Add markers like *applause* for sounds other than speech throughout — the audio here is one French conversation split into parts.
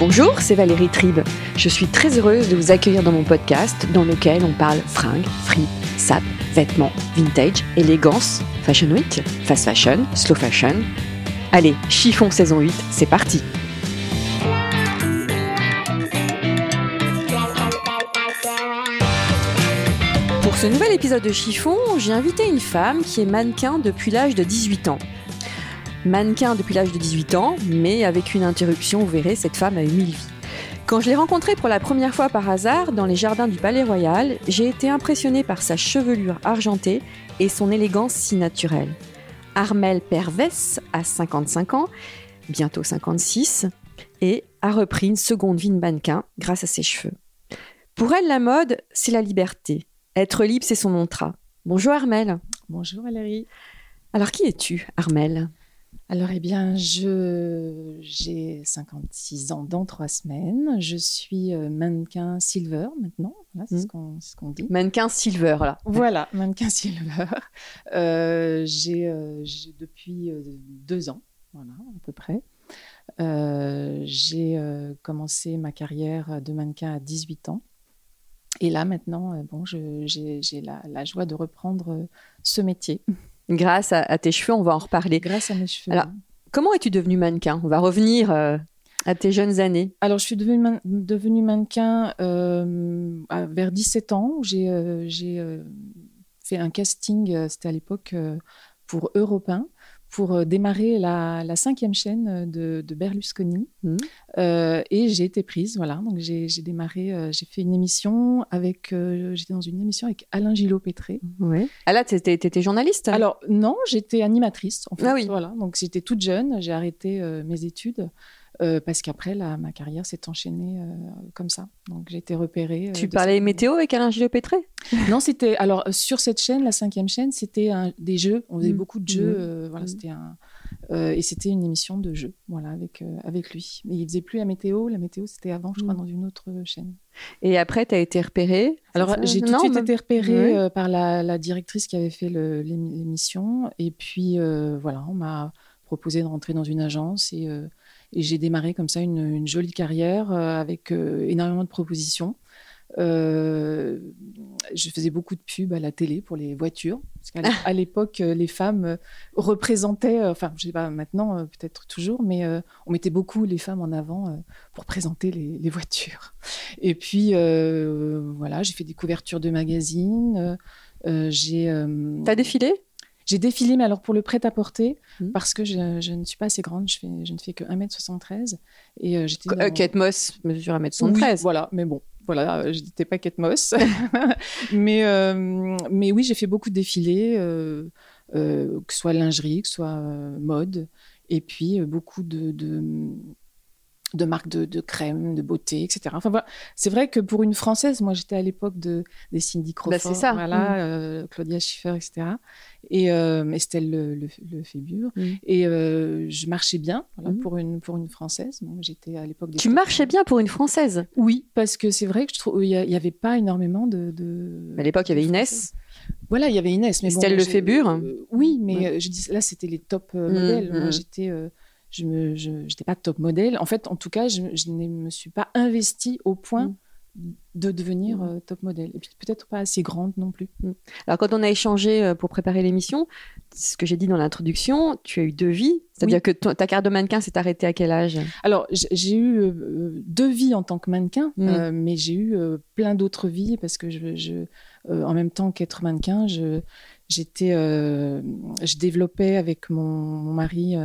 Bonjour, c'est Valérie Tribe. Je suis très heureuse de vous accueillir dans mon podcast dans lequel on parle fringues, frites, sap, vêtements, vintage, élégance, fashion week, fast fashion, slow fashion. Allez, chiffon saison 8, c'est parti Pour ce nouvel épisode de Chiffon, j'ai invité une femme qui est mannequin depuis l'âge de 18 ans. Mannequin depuis l'âge de 18 ans, mais avec une interruption, vous verrez, cette femme a eu mille vies. Quand je l'ai rencontrée pour la première fois par hasard dans les jardins du Palais Royal, j'ai été impressionnée par sa chevelure argentée et son élégance si naturelle. Armelle Pervès a 55 ans, bientôt 56, et a repris une seconde vie de mannequin grâce à ses cheveux. Pour elle, la mode, c'est la liberté. Être libre, c'est son mantra. Bonjour Armelle. Bonjour Valérie. Alors qui es-tu, Armelle alors, eh bien, je, j'ai 56 ans dans trois semaines. Je suis euh, mannequin silver maintenant. Voilà, c'est, ce qu'on, ce qu'on dit. Mannequin silver, là. *laughs* Voilà, mannequin silver. Euh, j'ai, euh, j'ai depuis deux ans, voilà, à peu près. j'ai commencé ma carrière de mannequin à 18 ans. Et là, maintenant, bon, je, j'ai, j'ai la, la, joie de reprendre ce métier grâce à, tes cheveux. On va en reparler. Grâce à mes cheveux. Alors, comment es-tu devenue mannequin? On va revenir euh, à tes jeunes années. Alors, je suis devenue, mannequin euh, vers 17 ans. J'ai euh, fait un casting, c'était à l'époque pour Europe 1 pour euh, démarrer la, cinquième chaîne euh, de, Berlusconi. Mmh. Euh, et j'ai été prise, voilà. Donc j'ai démarré, j'ai fait une émission avec, j'étais dans une émission avec Alain Gillot-Pétré. Oui. Ah là, tu étais, journaliste Alors non, j'étais animatrice. En fait, ah oui. Voilà. Donc j'étais toute jeune, j'ai arrêté mes études. Euh, parce qu'après, ma carrière s'est enchaînée euh, comme ça. Donc, j'ai été repérée. Euh, tu parlais météo avec Alain Gillot-Pétré Non, c'était. Alors, sur cette chaîne, la cinquième chaîne, c'était des jeux. On faisait mmh. beaucoup de jeux. Mmh. voilà, mmh. c'était un. et c'était une émission de jeux, voilà, avec, avec lui. Mais il faisait plus la météo. La météo, c'était avant, je crois, dans une autre chaîne. Et après, tu as été repérée? Alors, j'ai tout de suite été repérée par la, la, directrice qui avait fait l'émission. Et puis, voilà, on m'a proposé de rentrer dans une agence et et j'ai démarré comme ça une, jolie carrière euh, avec euh, énormément de propositions. Euh, je faisais beaucoup de pubs à la télé pour les voitures. Parce qu'à l'époque, les femmes représentaient, enfin, je sais pas maintenant, peut-être toujours, mais on mettait beaucoup les femmes en avant pour présenter les, voitures. Et puis, voilà, j'ai fait des couvertures de magazines. j'ai. T'as défilé? J'ai défilé, mais alors pour le prêt-à-porter, mmh. parce que je, ne suis pas assez grande, je, fais, je ne fais que 1m73. Et euh, j'étais euh, Kate Moss mesure 1m73. voilà, mais bon, voilà, euh, je n'étais pas Kate Moss. *laughs* mais, mais oui, j'ai fait beaucoup de défilés, que ce soit lingerie, que ce soit mode, et puis beaucoup de, de marques de, crème, de beauté, etc. Enfin voilà, c'est vrai que pour une française, moi j'étais à l'époque de des Cindy bah, Crawford, ça. voilà, mm. euh, Claudia Schiffer, etc. Et euh, Estelle le, le, mm. Et euh, je marchais bien voilà, mm. pour une pour une française. j'étais à l'époque. Tu marchais bien pour une française? Oui, parce que c'est vrai que je trouve il y, avait pas énormément de. de à l'époque, il y avait Inès. Voilà, il y avait Inès, mais Estelle bon, Lefébure. oui, mais je dis là, c'était les top modèles. Moi, j'étais je n'étais pas top modèle. En fait, en tout cas, je, ne me suis pas investie au point mm. de devenir mm. euh, top modèle. Et puis peut-être pas assez grande non plus. Mm. Alors quand on a échangé euh, pour préparer l'émission, ce que j'ai dit dans l'introduction, tu as eu deux vies. C'est-à-dire que ta carrière de mannequin s'est arrêtée à quel âge? Alors j'ai eu euh, deux vies en tant que mannequin, mais j'ai eu plein d'autres vies parce que je, en même temps qu'être mannequin, je j'étais, je développais avec mon, mon mari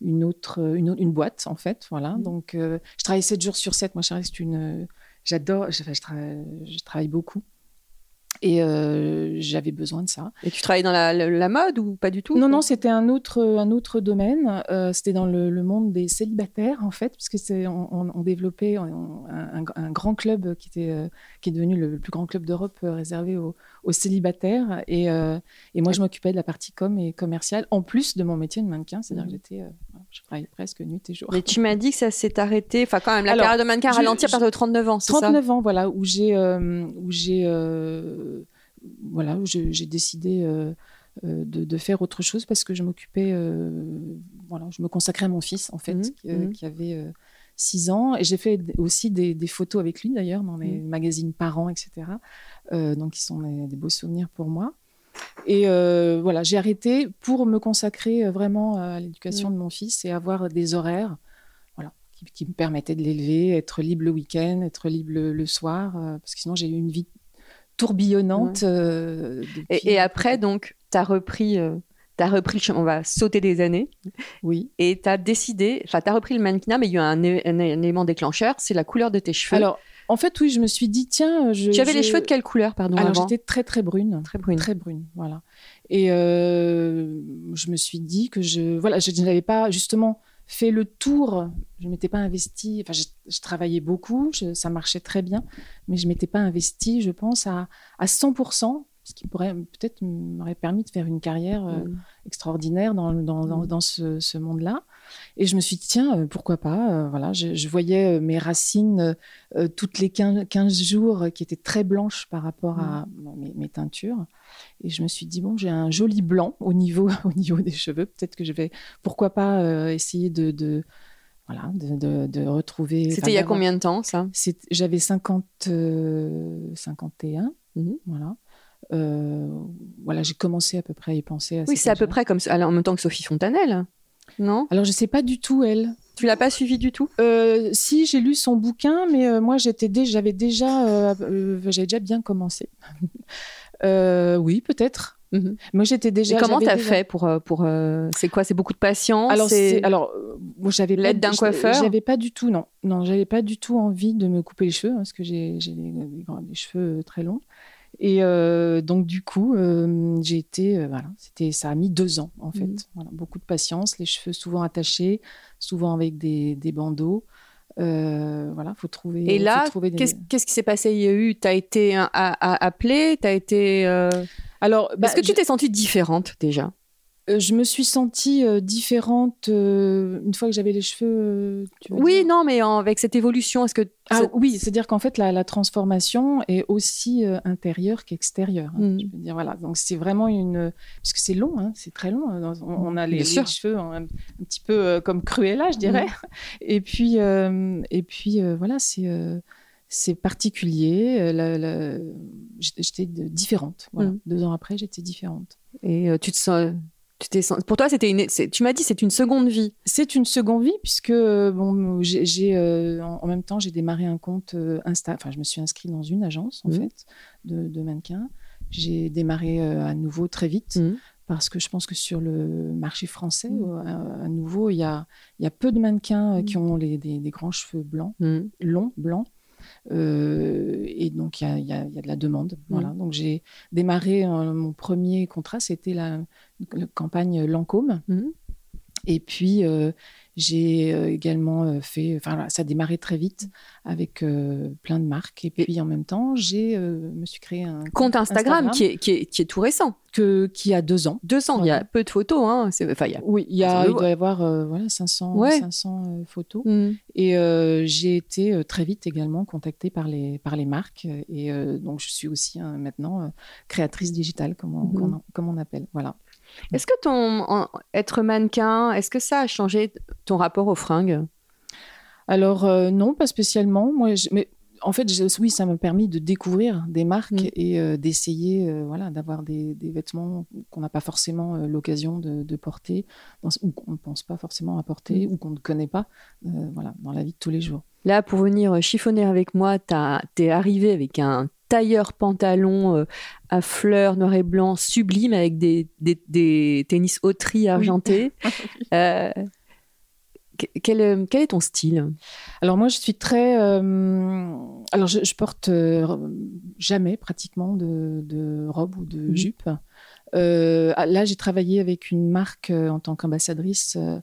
une autre, une, une, boîte en fait. Voilà. Mmh. Donc, euh, je travaille 7 jours sur 7. Moi, je reste une. J'adore. Je, je, travaille beaucoup. Et euh, j'avais besoin de ça. Et tu travaillais dans la, mode ou pas du tout Non, non, c'était un autre, un autre domaine. Euh, c'était dans le, monde des célibataires, en fait, puisque c'est, on, développait un, grand club qui, était, euh, qui est devenu le plus grand club d'Europe réservé aux, célibataires. Et, et moi, je m'occupais de la partie com et commerciale, en plus de mon métier de mannequin. C'est-à-dire que mmh. j'étais, je travaillais presque nuit et jour. Mais tu m'as dit que ça s'est arrêté, enfin, quand même, la carrière de mannequin ralentit à partir de 39 ans, c'est ça? 39 ans, voilà, où j'ai. où j'ai voilà, j'ai décidé euh, euh, de, faire autre chose parce que je m'occupais, euh, voilà, je me consacrais à mon fils en fait, mmh, qui, mmh. avait 6 ans. Et j'ai fait aussi des, photos avec lui d'ailleurs dans les mmh. magazines parents, etc. donc, qui sont des, beaux souvenirs pour moi. Et voilà, j'ai arrêté pour me consacrer vraiment à l'éducation de mon fils et avoir des horaires voilà, qui, me permettaient de l'élever, être libre le week-end, être libre le, soir, parce que sinon j'ai eu une vie tourbillonnante. Euh, et, après, donc, tu as repris. Euh, as repris on va sauter des années. Oui. Et tu as décidé, enfin, tu as repris le mannequinat, mais il y a un, un, élément déclencheur, c'est la couleur de tes cheveux. Alors, en fait, oui, je me suis dit, tiens. Je, tu avais les cheveux de quelle couleur, pardon Alors, j'étais très, très brune. Très brune. Très brune, voilà. Et euh, je me suis dit que je. Voilà, je n'avais pas, justement, fait le tour. Je m'étais pas investie. Enfin, je, travaillais beaucoup, ça marchait très bien, mais je m'étais pas investie, je pense, à, à 100%, ce qui pourrait peut-être m'aurait permis de faire une carrière euh, mm. extraordinaire dans, dans, dans, mm. ce, monde-là. Et je me suis dit, tiens, euh, pourquoi pas euh, Voilà, je, voyais mes racines toutes les 15, 15, jours qui étaient très blanches par rapport à mm. mes, teintures. Et je me suis dit, bon, j'ai un joli blanc au niveau, *laughs* au niveau des cheveux. Peut-être que je vais, pourquoi pas, euh, essayer de, de voilà, de, de, retrouver. C'était il y a combien de temps, ça? J'avais 50, 51. Euh, mhm. Voilà. Euh, voilà, j'ai commencé à peu près à y penser. À oui, c'est à peu près comme en même temps que Sophie Fontanelle, non? Alors, je sais pas du tout, elle. Tu l'as pas suivi du tout? Si, j'ai lu son bouquin, mais moi, j'étais j'avais déjà, j'avais déjà bien commencé. *laughs* Euh, oui, peut-être. Mhm. Moi, j'étais déjà. Et comment t'as fait pour euh, pour euh, C'est quoi? C'est beaucoup de patience? Alors, alors, j'avais l'aide d'un coiffeur? J'avais pas du tout, non, non, j'avais pas du tout envie de me couper les cheveux hein, parce que j'ai des, cheveux très longs. Et donc du coup, j'ai été, voilà, c'était, ça a mis deux ans en fait. Mhm. Voilà, beaucoup de patience, les cheveux souvent attachés, souvent avec des, des bandeaux. Euh, voilà, faut trouver. Et là, qu'est-ce qui s'est passé? Il y a eu, tu as été appelé, tu as été. Euh, Alors, est-ce que tu t'es sentie différente déjà? euh, je me suis sentie euh, différente euh, une fois que j'avais les cheveux. oui, non, mais avec cette évolution, est-ce que ah, oui, c'est-à-dire qu'en fait la, transformation est aussi intérieure qu'extérieure. Hein, mm. Je peux dire voilà, donc c'est vraiment une puisque c'est long, hein, c'est très long. Hein, on, a les, cheveux un, petit peu comme Cruella, je dirais. Mm. Et puis et puis voilà, c'est c'est particulier. J'étais différente. Voilà. Mm. Deux ans après, j'étais différente. Et tu te sens pour toi, c'était une. Tu m'as dit c'est une seconde vie. C'est une seconde vie puisque euh, bon, j'ai euh, en, même temps j'ai démarré un compte euh, Insta. Enfin, je me suis inscrite dans une agence en mmh. fait de, de mannequins. J'ai démarré à nouveau très vite. Mmh. Parce que je pense que sur le marché français, mmh. à, nouveau, il y a, y a peu de mannequins qui ont les, des, des, grands cheveux blancs, longs, blancs. Euh, et donc, il y a, de la demande. Mmh. Voilà. Donc, j'ai démarré euh, mon premier contrat, c'était la, campagne Lancôme. Mmh. Et puis, euh, j'ai euh, également euh, fait, enfin, ça a démarré très vite avec euh, plein de marques. Et puis en même temps, j'ai me suis créé un compte Instagram, Qui, est, qui, est, qui, est, tout récent. Que, qui a deux ans. Deux ans, il y a peu de photos. Hein. Enfin, il y a, oui, il, y a, il doit y avoir voilà, 500, 500 photos. Mm. Et j'ai été très vite également contactée par les, par les marques. Et donc, je suis aussi maintenant créatrice digitale, comme on, comme on appelle. Voilà. Est-ce que ton être mannequin, est-ce que ça a changé ton rapport aux fringues? Alors euh, non, pas spécialement. Moi, mais en fait, oui, ça m'a permis de découvrir des marques mm. et euh, d'essayer, euh, voilà, d'avoir des, vêtements qu'on n'a pas forcément l'occasion de, porter, ou qu'on ne pense pas forcément à porter, mm. ou qu'on ne connaît pas, voilà, dans la vie de tous les jours. Là, pour venir chiffonner avec moi, tu es arrivé avec un tailleur pantalon à fleurs noir et blanc sublime avec des, des, tennis auterie argentés. *laughs* Euh, quel, quel, est ton style? Alors moi, je suis très... Euh, alors, je, je porte jamais pratiquement de, de robe ou de Mhm. jupe. Euh, ah, là, j'ai travaillé avec une marque euh, en tant qu'ambassadrice. euh,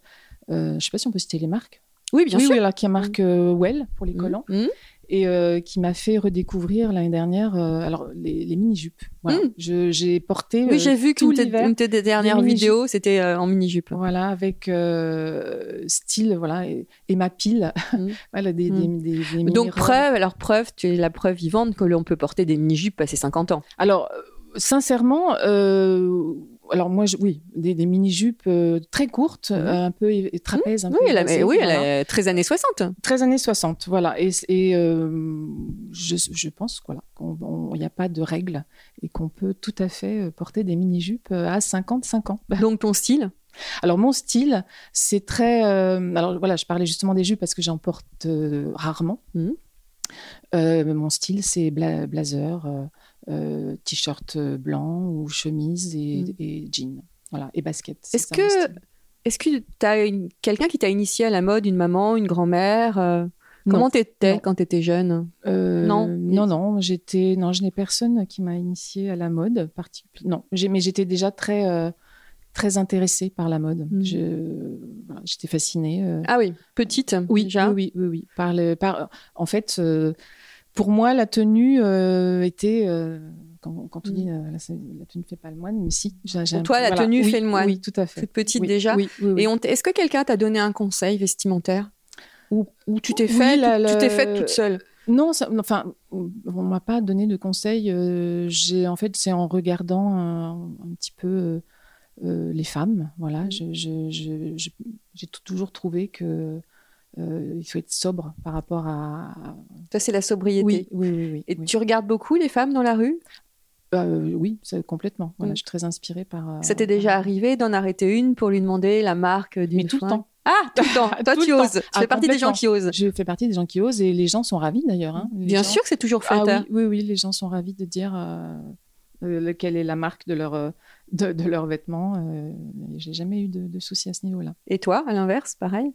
euh, je ne sais pas si on peut citer les marques. Oui, bien oui, sûr. oui, là, qui est marque euh, Well pour les Mhm. collants Mhm. Et euh, qui m'a fait redécouvrir l'année dernière euh, alors les, les mini-jupes. Voilà. Je- J'ai porté Oui, euh, j'ai vu tout qu'une de tes- dernières vidéos, c'était euh, en mini-jupe. Voilà, avec euh, style, voilà, et, et ma pile. Mhm. *laughs* voilà, des, Mhm. des, des- des Donc, preuve, alors preuve, tu es la preuve vivante que l'on peut porter des mini-jupes passé 50 ans. Alors, euh, sincèrement, euh, alors moi, je- oui, des, des mini-jupes euh, très courtes, Mhm. euh, un peu é- é- trapèze, un Oui, peu elle, a- oui, elle est 13 années 60. 13 années 60, voilà. Et, et, euh, je, je pense voilà, qu'il n'y a pas de règle et qu'on peut tout à fait porter des mini-jupes à 55 ans. *laughs* Donc, ton style? Alors, mon style, c'est très. euh, alors, voilà, je parlais justement des jupes parce que j'en porte rarement. Euh, mon style, c'est bla- blazer, euh, euh, t-shirt blanc ou chemise et, Mhm. et jean. Voilà, et basket. Est-ce que est-ce que tu as quelqu'un qui t'a initié à la mode, une maman, une grand-mère euh, Comment t'étais quand t'étais jeune? Euh, Non. non, non, j'étais, non, je n'ai personne qui m'a initié à la mode. Non, mais j'étais déjà très, euh, très intéressée par la mode. Je, voilà, j'étais fascinée. euh, Ah oui, petite oui, déjà. oui, oui, oui, oui. Par le, par, en fait, euh, pour moi, la tenue euh, était, euh, quand, quand on dit euh, la, la tenue fait pas le moine, mais si. Pour toi, la voilà. tenue Oui, fait le moine. Oui, tout à fait. Toute petite Oui, déjà. Oui, oui, oui. Et est-ce que quelqu'un t'a donné un conseil vestimentaire ou, ou tu t'es fait, la- tu t'es faite toute seule? Non, ça- enfin, on m'a pas donné de conseils. j'ai, en fait, c'est en regardant un, un petit peu les femmes. Voilà, je- j'ai toujours trouvé que il faut être sobre par rapport à. Ça, c'est la sobriété. Oui, oui, oui. oui, Et oui. tu regardes beaucoup les femmes dans la rue? Euh, oui, ça, complètement. Voilà, Mm. je suis très inspirée par. euh, Ça t'est déjà arrivé d'en arrêter une pour lui demander la marque d'une Mais tout le temps. Ah, tout le temps. *laughs* Toi, tu oses. Tu Ah, fais partie des gens qui osent. Je fais partie des gens qui osent et les gens sont ravis d'ailleurs. hein. Bien gens- sûr que c'est toujours Ah flatteur. oui, oui, oui, les gens sont ravis de dire euh, euh, quelle est la marque de leur, euh, de, de leurs vêtements. Euh, J'ai jamais eu de, de soucis à ce niveau-là. Et toi, à l'inverse, pareil?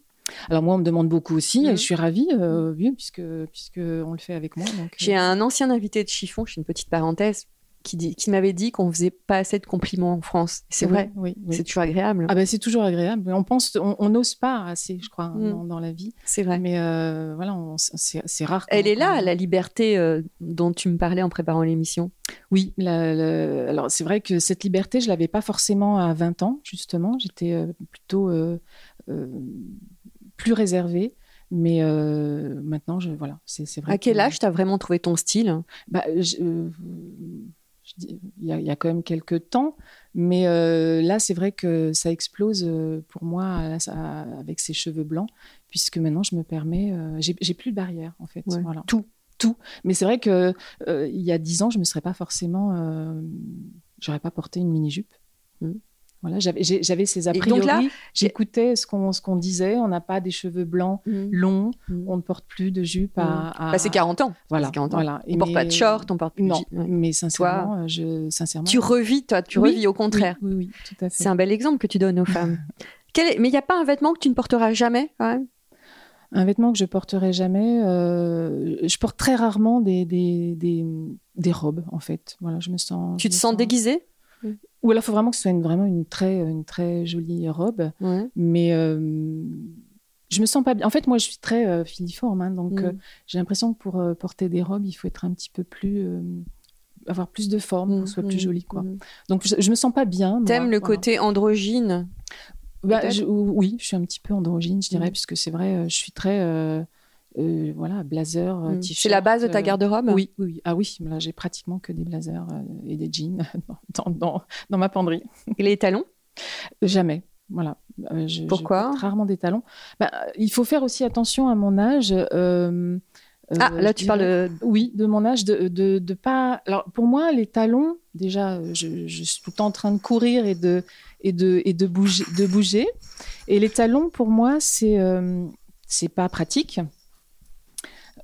Alors moi, on me demande beaucoup aussi Mhm. et je suis ravie, euh, oui, puisque, puisque on le fait avec moi. donc, J'ai euh, un ancien invité de chiffon, je fais une petite parenthèse, qui, dit, qui m'avait dit qu'on faisait pas assez de compliments en France. C'est oui, vrai? Oui, oui. C'est toujours agréable. Ah ben, c'est toujours agréable. On pense, on n'ose pas assez, je crois, Mhm. dans, dans la vie. c'est vrai. Mais euh, voilà, c'est rare. Elle est là, la liberté euh, dont tu me parlais en préparant l'émission. Oui, la- la- alors c'est vrai que cette liberté, je l'avais pas forcément à 20 ans, justement. J'étais euh, plutôt plus réservée. Mais euh, maintenant, je, voilà, c'est c'est vrai. À quel que- âge t'as vraiment trouvé ton style? Bah, je- euh, je dis- il y, a- il y a quand même quelques temps, mais euh, là, c'est vrai que ça explose euh, pour moi ça- avec ces cheveux blancs, puisque maintenant, je me permets, j'ai plus de barrière, en fait. Ouais. Voilà. Tout, tout. Mais c'est vrai que il y a dix ans, je me serais pas forcément, j'aurais pas porté une mini jupe. Mm. Voilà, j'avais ces a Et donc priori. là, J'écoutais ce qu'on ce qu'on disait. On n'a pas des cheveux blancs longs. Mm. On ne porte plus de jupe à. à- Bah, c'est 40 ans. Voilà, C'est 40 ans. voilà. On porte pas de short, on porte plus de Non, ouais. mais sincèrement, euh, je, sincèrement. Tu revis, toi, tu Oui, revis au contraire. Oui, oui, oui, tout à fait. C'est un bel exemple que tu donnes aux femmes. *laughs* Quel est- Mais il n'y a pas un vêtement que tu ne porteras jamais quand même? Un vêtement que je porterai jamais. euh, je porte très rarement des, des, des, des robes, en fait. Voilà, je me sens. Tu te me sens déguisée? Ou alors, il faut vraiment que ce soit une, vraiment une très, une très jolie robe. Ouais. Mais euh, je me sens pas bien. En fait, moi, je suis très euh, filiforme, hein, donc Mm. euh, j'ai l'impression que pour euh, porter des robes, il faut être un petit peu plus. avoir plus de forme, pour que ce soit plus Mm, joli, quoi. mm. Donc, je, je me sens pas bien. T'aimes le voilà. côté androgyne Bah, je- oui, je suis un petit peu androgyne, je dirais, Mm. puisque c'est vrai, je suis très. Euh, voilà, blazer, euh, Mm. t-shirt. C'est la base de ta euh, garde-robe? Oui, oui, oui. Ah oui, là, j'ai pratiquement que des blazers et des jeans *laughs* dans, dans, dans ma penderie. Et les talons? Jamais. Voilà. Euh, je- Pourquoi? Rarement des talons. Bah, il faut faire aussi attention à mon âge. euh, Ah, là tu parles de... Oui, de mon âge, de, de, de pas. Alors, pour moi, les talons, déjà, je, je suis tout le temps en train de courir et de, et de, et de, bouger, de bouger. Et les talons, pour moi, c'est c'est pas pratique.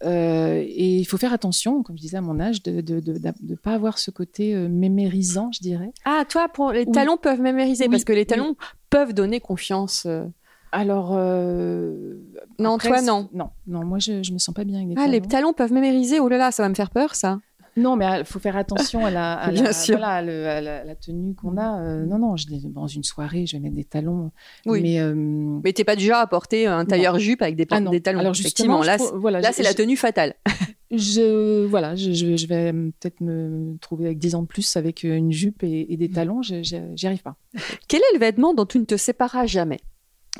Euh, et il faut faire attention, comme je disais à mon âge, de ne de, de, de pas avoir ce côté euh, mémérisant, je dirais. Ah, toi, pour les Oui. talons peuvent mémériser Oui, parce que les oui. talons peuvent donner confiance. euh. Alors. Euh, non, toi, non. Non, non, moi, je, je me sens pas bien avec des ah, talons. les talons peuvent mémériser. Oh là là, ça va me faire peur, ça. Non, mais il faut faire attention *laughs* à la, la, tenue qu'on a. Euh, non, non, je, dans une soirée, je vais mettre des talons. Oui. Mais, euh, mais t'es pas du genre à porter un tailleur jupe avec des, ah des talons. Alors effectivement, là, voilà, là c'est la tenue fatale. Je voilà, je, je vais peut-être me trouver avec 10 ans de plus avec une jupe et, des talons. J'y arrive pas. Quel est le vêtement dont tu ne te séparas jamais?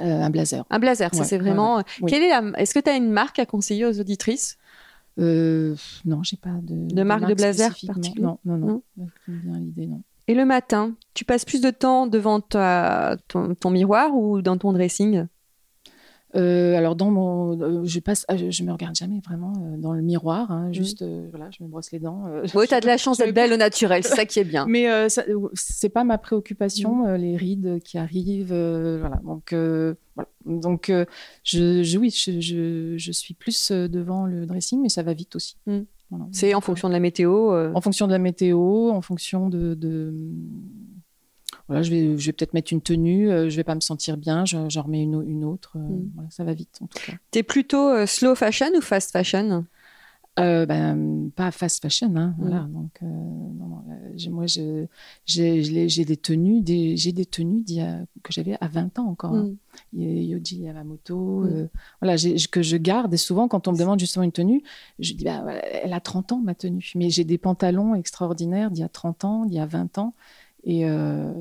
Euh, Un blazer. Un blazer, ça c'est vraiment. Quelle est Est-ce que tu as une marque à conseiller aux auditrices? Euh, non, j'ai pas de, de, marque de blazer particulière. Non, non, non. l'idée, non. Et le matin, tu passes plus de temps devant ta, ton, miroir ou dans ton dressing? Euh, alors dans mon, euh, je passe, ah, je, me regarde jamais vraiment euh, dans le miroir, hein, mmh. juste voilà, je me brosse les dents. oui, tu as de la chance d'être belle au naturel, *laughs* c'est ça qui est bien. Mais c'est pas ma préoccupation, mmh. les rides qui arrivent, voilà. Donc voilà. Donc je, oui, je, je, suis plus devant le dressing, mais ça va vite aussi. Mmh. C'est en fonction de la météo. En fonction de la météo, en fonction de, de voilà, je vais, je vais peut-être mettre une tenue, euh, je vais pas me sentir bien, j'en remets une, une autre. Euh, mm. voilà, ça va vite en tout cas. T'es plutôt euh, slow fashion ou fast fashion? Ben, pas fast fashion, hein, mm. voilà. Donc, non, non, moi, j'ai des tenues, des, j'ai des tenues que j'avais à 20 ans encore. Hein. Mm. Yoji Yamamoto, voilà, que je garde. Et souvent, quand on me demande justement une tenue, je dis, bah, elle a 30 ans ma tenue. Mais j'ai des pantalons extraordinaires d'il y a 30 ans, d'il y a 20 ans et euh,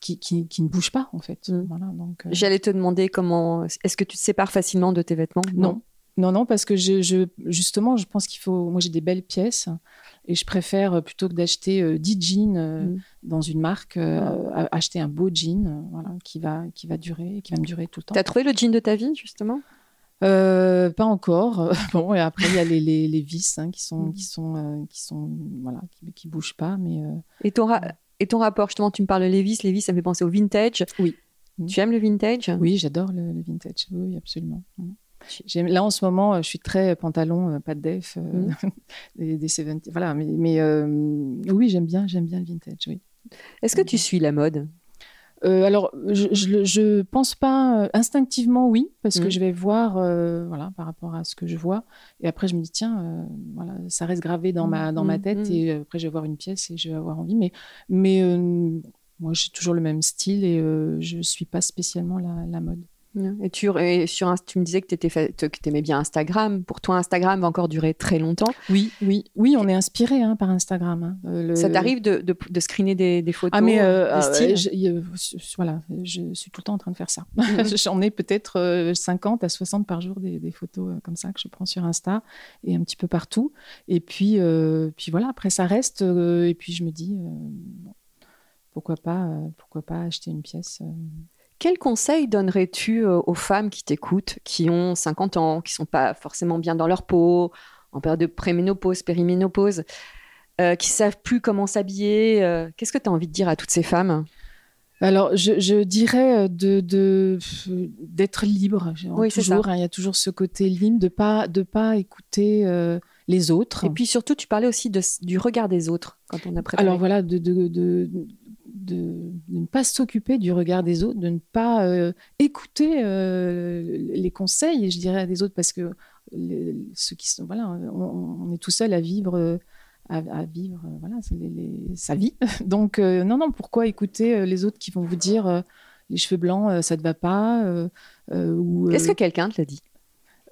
qui, qui, qui, ne bouge pas en fait. Mm. Voilà, donc, euh, J'allais te demander comment. Est-ce que tu te sépares facilement de tes vêtements? Non. Non, non, parce que je, je justement, je pense qu'il faut. Moi, j'ai des belles pièces et je préfère plutôt que d'acheter 10 euh, jeans mm. dans une marque, acheter un beau jean, voilà, qui va, qui va durer, qui va me durer tout le temps. Tu as trouvé le jean de ta vie justement? Pas encore. *laughs* bon, et après il y a les, les, les vis hein, qui sont, mm. qui sont, qui sont, voilà, qui, qui bougent pas, mais. Et ton, et ton rapport, justement, tu me parles de Levis. Levis, ça me fait penser au vintage. Oui. Tu aimes le vintage? Oui, j'adore le, vintage. Oui, absolument. Là, en ce moment, je suis très pantalon, euh, pas de def, euh, mm. *laughs* des, des 70. Voilà, mais, mais euh, oui, j'aime bien, j'aime bien le vintage, oui. Est-ce que tu suis la mode? Euh, alors, je, ne pense pas euh, instinctivement, oui, parce que mm. je vais voir, euh, voilà, par rapport à ce que je vois, et après je me dis tiens, voilà, ça reste gravé dans ma dans ma mm, tête, mm, et après je vais voir une pièce et je vais avoir envie, mais mais moi j'ai toujours le même style et je suis pas spécialement la mode. Et tu, sur, tu me disais que tu aimais bien Instagram. Pour toi, Instagram va encore durer très longtemps. Oui, oui, oui, on est inspiré hein, par Instagram. Hein. Euh, Ça t'arrive de, de, screener des, des, photos Ah, mais euh, ah, je, voilà, je suis tout le temps en train de faire ça. Mm. *laughs* J'en ai peut-être 50 euh, à 60 par jour des, des, photos comme ça que je prends sur Insta et un petit peu partout. Et puis, puis voilà, après ça reste. et puis je me dis, pourquoi, pas, pourquoi pas acheter une pièce quel conseil donnerais-tu euh, aux femmes qui t'écoutent, qui ont 50 ans, qui sont pas forcément bien dans leur peau, en période de préménopause, périménopause, euh, qui savent plus comment s'habiller euh, Qu'est-ce que tu as envie de dire à toutes ces femmes? Alors, je, dirais de, d'être libre. Oui, toujours, hein, il y a toujours ce côté libre de pas de pas écouter les autres. Et puis surtout, tu parlais aussi du regard des autres quand on a préparé. Alors voilà, de, de de, ne pas s'occuper du regard des autres, de ne pas euh, écouter euh, les conseils, je dirais, des autres, parce que ceux qui sont, voilà, on, est tout seul à vivre, à, vivre, voilà, sa vie. *laughs* Donc, euh, non, non, pourquoi écouter les autres qui vont vous dire les cheveux blancs, ça te va pas Est-ce que quelqu'un te l'a dit? euh,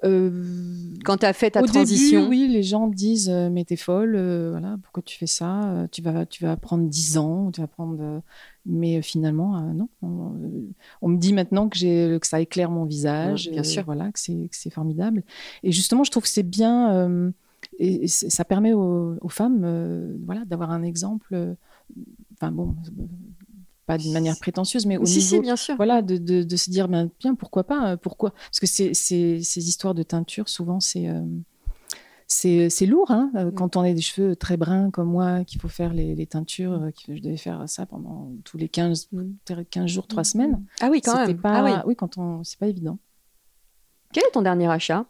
Quand tu as fait ta transition Oui, les gens disent euh, Mais t'es folle, euh, voilà, pourquoi tu fais ça tu vas, tu vas prendre 10 ans, tu vas prendre. Mais finalement, non. On, me dit maintenant que, que ça éclaire mon visage. bien sûr. Voilà, que c'est, que c'est formidable. Et justement, je trouve que c'est bien. et ça permet aux, aux femmes voilà, d'avoir un exemple. Enfin bon, pas d'une manière prétentieuse, mais au niveau, bien sûr. voilà, de, de, se dire, ben, bien, pourquoi pas, euh, pourquoi Parce que c'est, ces histoires de teinture, souvent, c'est euh, c'est lourd, hein, euh, mm. quand on a des cheveux très bruns comme moi, qu'il faut faire les, les teintures, je devais faire ça pendant tous les 15, 15 jours, 3 mm. semaines. Ah oui, quand même. Pas, ah oui. oui, quand on, c'est pas évident. Quel est ton dernier achat?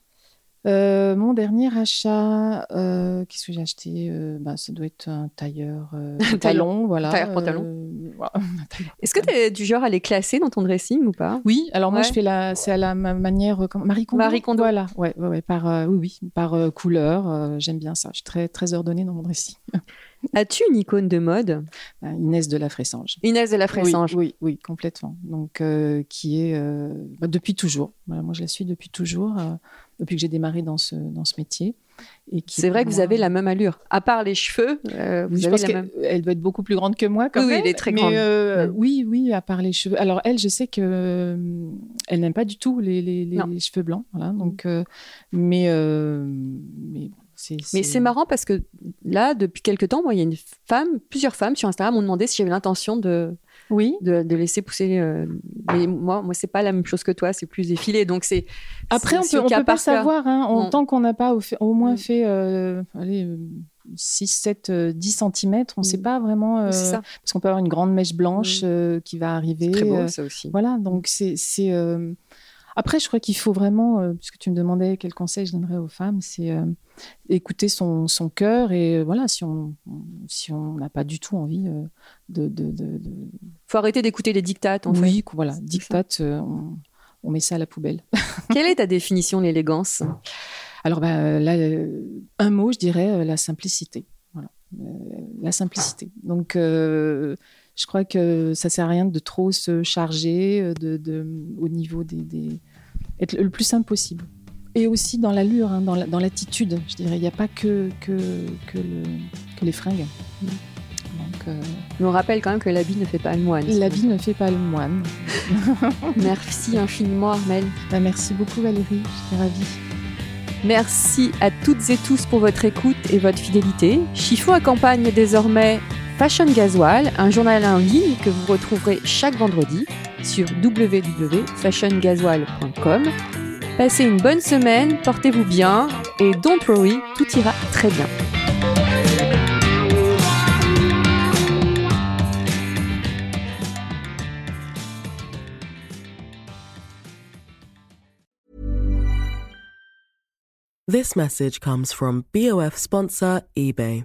Euh, mon dernier achat, euh, qu'est-ce que j'ai acheté? Euh, bah, Ça doit être un tailleur *laughs* pantalon, voilà. Tailleur pantalon. *laughs* Est-ce que tu es du genre à les classer dans ton dressing ou pas? Oui, alors moi je fais la, c'est à la manière Marie Kondo? Marie Kondo. Voilà, ouais, ouais, par oui, oui, par couleur. J'aime bien ça. Je suis très très ordonnée dans mon dressing. *laughs* As-tu une icône de mode? Bah, Inès de la Fressange. Inès de la Fressange. Oui, oui, complètement. Donc, qui est bah, depuis toujours. Voilà, moi, je la suis depuis toujours depuis que j'ai démarré dans ce, dans ce métier. C'est vrai que vous avez la même allure. À part les cheveux, euh, vous avez la même. Elle doit être beaucoup plus grande que moi, quand oui, même. Oui, elle est très grande. Euh, oui, oui, à part les cheveux. Alors elle, je sais que euh, elle n'aime pas du tout les, les, les cheveux blancs, voilà. Donc, mais mais mais c'est marrant parce que là, depuis quelques temps, moi, il y a une femme, plusieurs femmes sur Instagram m'ont demandé si j'avais l'intention de, oui. de, laisser pousser. Euh, mais moi, moi, c'est pas la même chose que toi, c'est plus effilé. Donc c'est. Après, on peut, peut pas savoir. Hein, en, tant qu'on n'a pas au, moins mm. fait, euh, allez, 6, 7, 10 cm, on ne sait mm. pas vraiment. Euh, ça. Parce qu'on peut avoir une grande mèche blanche mm. qui va arriver. Très beau, ça aussi. Voilà, donc c'est après, je crois qu'il faut vraiment, euh, puisque tu me demandais quel conseil je donnerais aux femmes, c'est euh, écouter son, son cœur et euh, voilà, si on si on n'a pas du tout envie de, de, de, faut arrêter d'écouter les dictates. En oui, voilà, dictates, on, on, met ça à la poubelle. *laughs* Quelle est ta définition de l'élégance? Alors, bah, là, un mot, je dirais la simplicité. Voilà, la simplicité. Donc je crois que ça sert à rien de trop se charger euh, de, au niveau des, être le plus simple possible. Et aussi dans l'allure, hein, dans l'attitude, je dirais. Il n'y a pas que, que, que, les fringues. Donc, euh, on rappelle quand même que l'habit ne fait pas le moine. L'habit ne fait pas le moine. *laughs* *laughs* merci infiniment Armel. Bah, merci beaucoup Valérie, je suis ravie. Merci à toutes et tous pour votre écoute et votre fidélité. Chiffon accompagne désormais Fashion Gasoil, un journal en ligne que vous retrouverez chaque vendredi sur www.fashiongasoil.com. Passez une bonne semaine, portez-vous bien et don't worry, tout ira très bien. This message comes from BOF sponsor eBay.